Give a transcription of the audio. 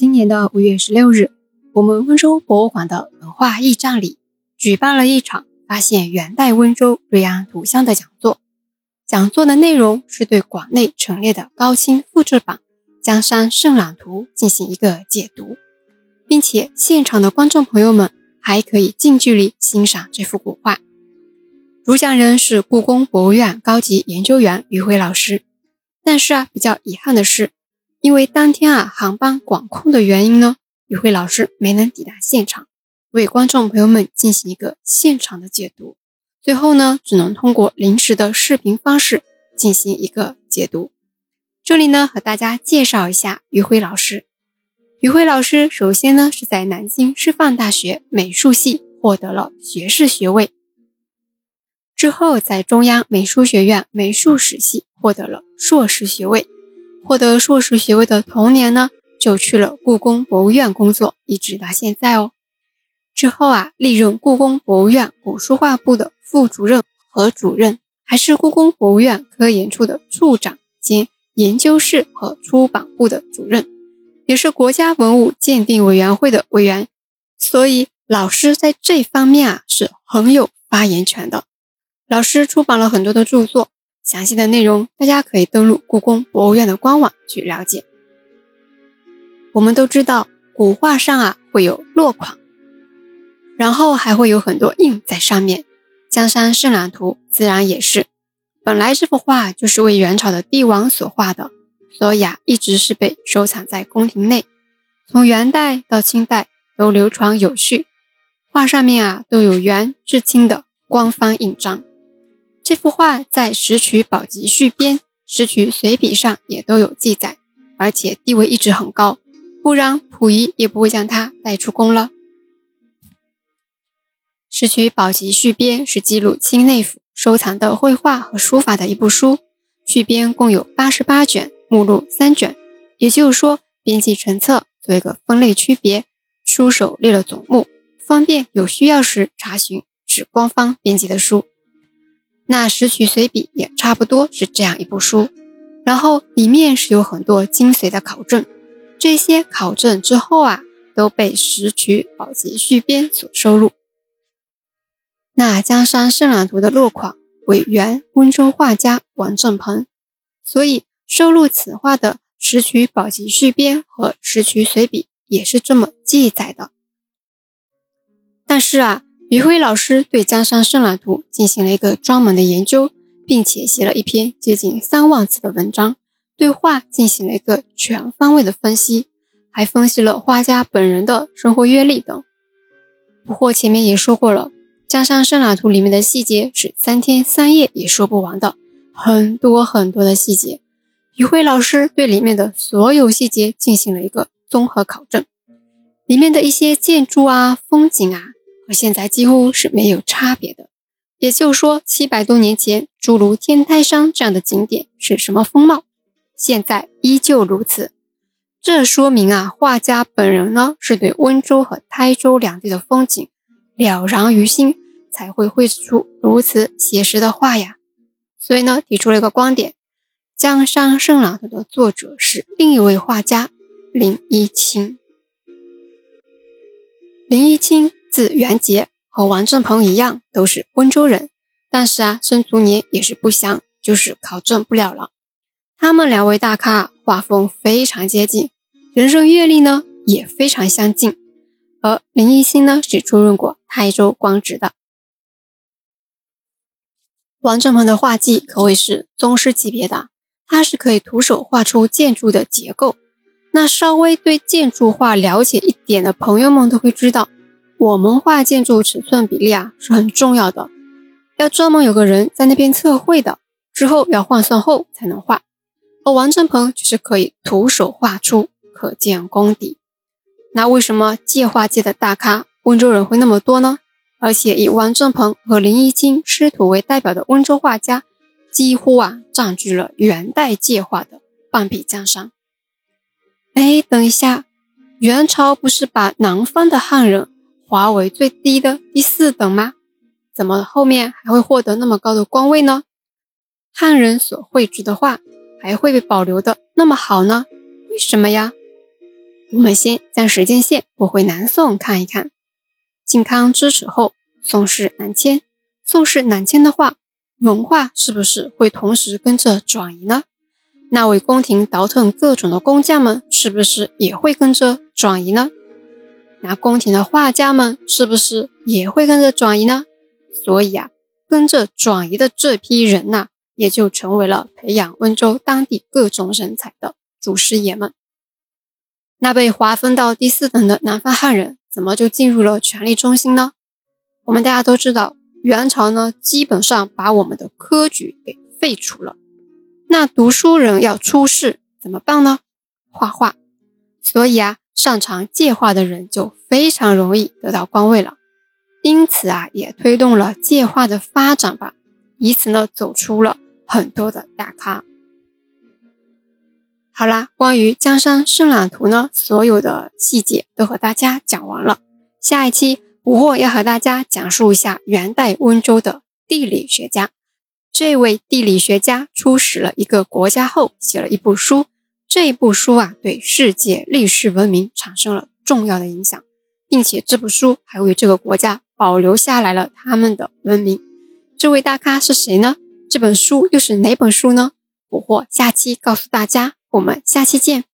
今年的五月十六日，我们温州博物馆的文化驿站里举办了一场发现元代温州瑞安图像的讲座。讲座的内容是对馆内陈列的高清复制版《江山圣览图》进行一个解读，并且现场的观众朋友们还可以近距离欣赏这幅古画。主讲人是故宫博物院高级研究员于辉老师。但是啊，比较遗憾的是，因为当天啊航班管控的原因呢，于辉老师没能抵达现场，为观众朋友们进行一个现场的解读。最后呢，只能通过临时的视频方式进行一个解读。这里呢，和大家介绍一下于辉老师。于辉老师首先呢是在南京师范大学美术系获得了学士学位，之后在中央美术学院美术史系获得了硕士学位。获得硕士学位的同年呢，就去了故宫博物院工作，一直到现在哦。之后啊，历任故宫博物院古书画部的。副主任和主任，还是故宫博物院科研处的处长兼研究室和出版部的主任，也是国家文物鉴定委员会的委员，所以老师在这方面啊是很有发言权的。老师出版了很多的著作，详细的内容大家可以登录故宫博物院的官网去了解。我们都知道古画上啊会有落款，然后还会有很多印在上面。江山圣览图自然也是，本来这幅画就是为元朝的帝王所画的，所以啊，一直是被收藏在宫廷内。从元代到清代都流传有序，画上面啊都有元至清的官方印章。这幅画在《石渠宝笈续编》《石渠随笔》上也都有记载，而且地位一直很高，不然溥仪也不会将它带出宫了。《石渠宝笈续编》是记录清内府收藏的绘画和书法的一部书，续编共有八十八卷，目录三卷。也就是说，编辑成册，做一个分类区别，书手列了总目，方便有需要时查询，是官方编辑的书。那《石渠随笔》也差不多是这样一部书，然后里面是有很多精髓的考证，这些考证之后啊，都被《石渠宝笈续编》所收录。那江山圣览图的落款为原温州画家王振鹏，所以收录此画的《石渠宝笈续编》和《石渠随笔》也是这么记载的。但是啊，于辉老师对江山圣览图进行了一个专门的研究，并且写了一篇接近三万字的文章，对画进行了一个全方位的分析，还分析了画家本人的生活阅历等。不过前面也说过了。江山圣览图里面的细节是三天三夜也说不完的，很多很多的细节。于辉老师对里面的所有细节进行了一个综合考证，里面的一些建筑啊、风景啊，和现在几乎是没有差别的。也就是说，七百多年前，诸如天台山这样的景点是什么风貌，现在依旧如此。这说明啊，画家本人呢是对温州和台州两地的风景了然于心。才会绘制出如此写实的画呀。所以呢，提出了一个观点：江山圣览图的作者是另一位画家林一清。林一清字元杰，和王振鹏一样，都是温州人。但是啊，生卒年也是不详，就是考证不了了。他们两位大咖画风非常接近，人生阅历呢也非常相近。而林一清呢，是出任过台州官职的。王振鹏的画技可谓是宗师级别的，他是可以徒手画出建筑的结构。那稍微对建筑画了解一点的朋友们都会知道，我们画建筑尺寸比例啊是很重要的，要专门有个人在那边测绘的，之后要换算后才能画。而王振鹏就是可以徒手画出，可见功底。那为什么界画界的大咖温州人会那么多呢？而且以王振鹏和林一清师徒为代表的温州画家，几乎啊占据了元代界画的半壁江山。哎，等一下，元朝不是把南方的汉人华为最低的第四等吗？怎么后面还会获得那么高的官位呢？汉人所绘制的画还会被保留的那么好呢？为什么呀？我们先将时间线拨回南宋看一看。靖康之耻后，宋室南迁。宋室南迁的话，文化是不是会同时跟着转移呢？那为宫廷倒腾各种的工匠们，是不是也会跟着转移呢？那宫廷的画家们，是不是也会跟着转移呢？所以啊，跟着转移的这批人呐，也就成为了培养温州当地各种人才的祖师爷们。那被划分到第四等的南方汉人，怎么就进入了权力中心呢？我们大家都知道，元朝呢，基本上把我们的科举给废除了。那读书人要出世怎么办呢？画画。所以啊，擅长借画的人就非常容易得到官位了。因此啊，也推动了借画的发展吧。以此呢，走出了很多的大咖。好啦，关于江山圣览图呢，所有的细节都和大家讲完了。下一期，捕获要和大家讲述一下元代温州的地理学家。这位地理学家出使了一个国家后，写了一部书。这一部书啊，对世界历史文明产生了重要的影响，并且这部书还为这个国家保留下来了他们的文明。这位大咖是谁呢？这本书又是哪本书呢？捕获下期告诉大家。我们下期见。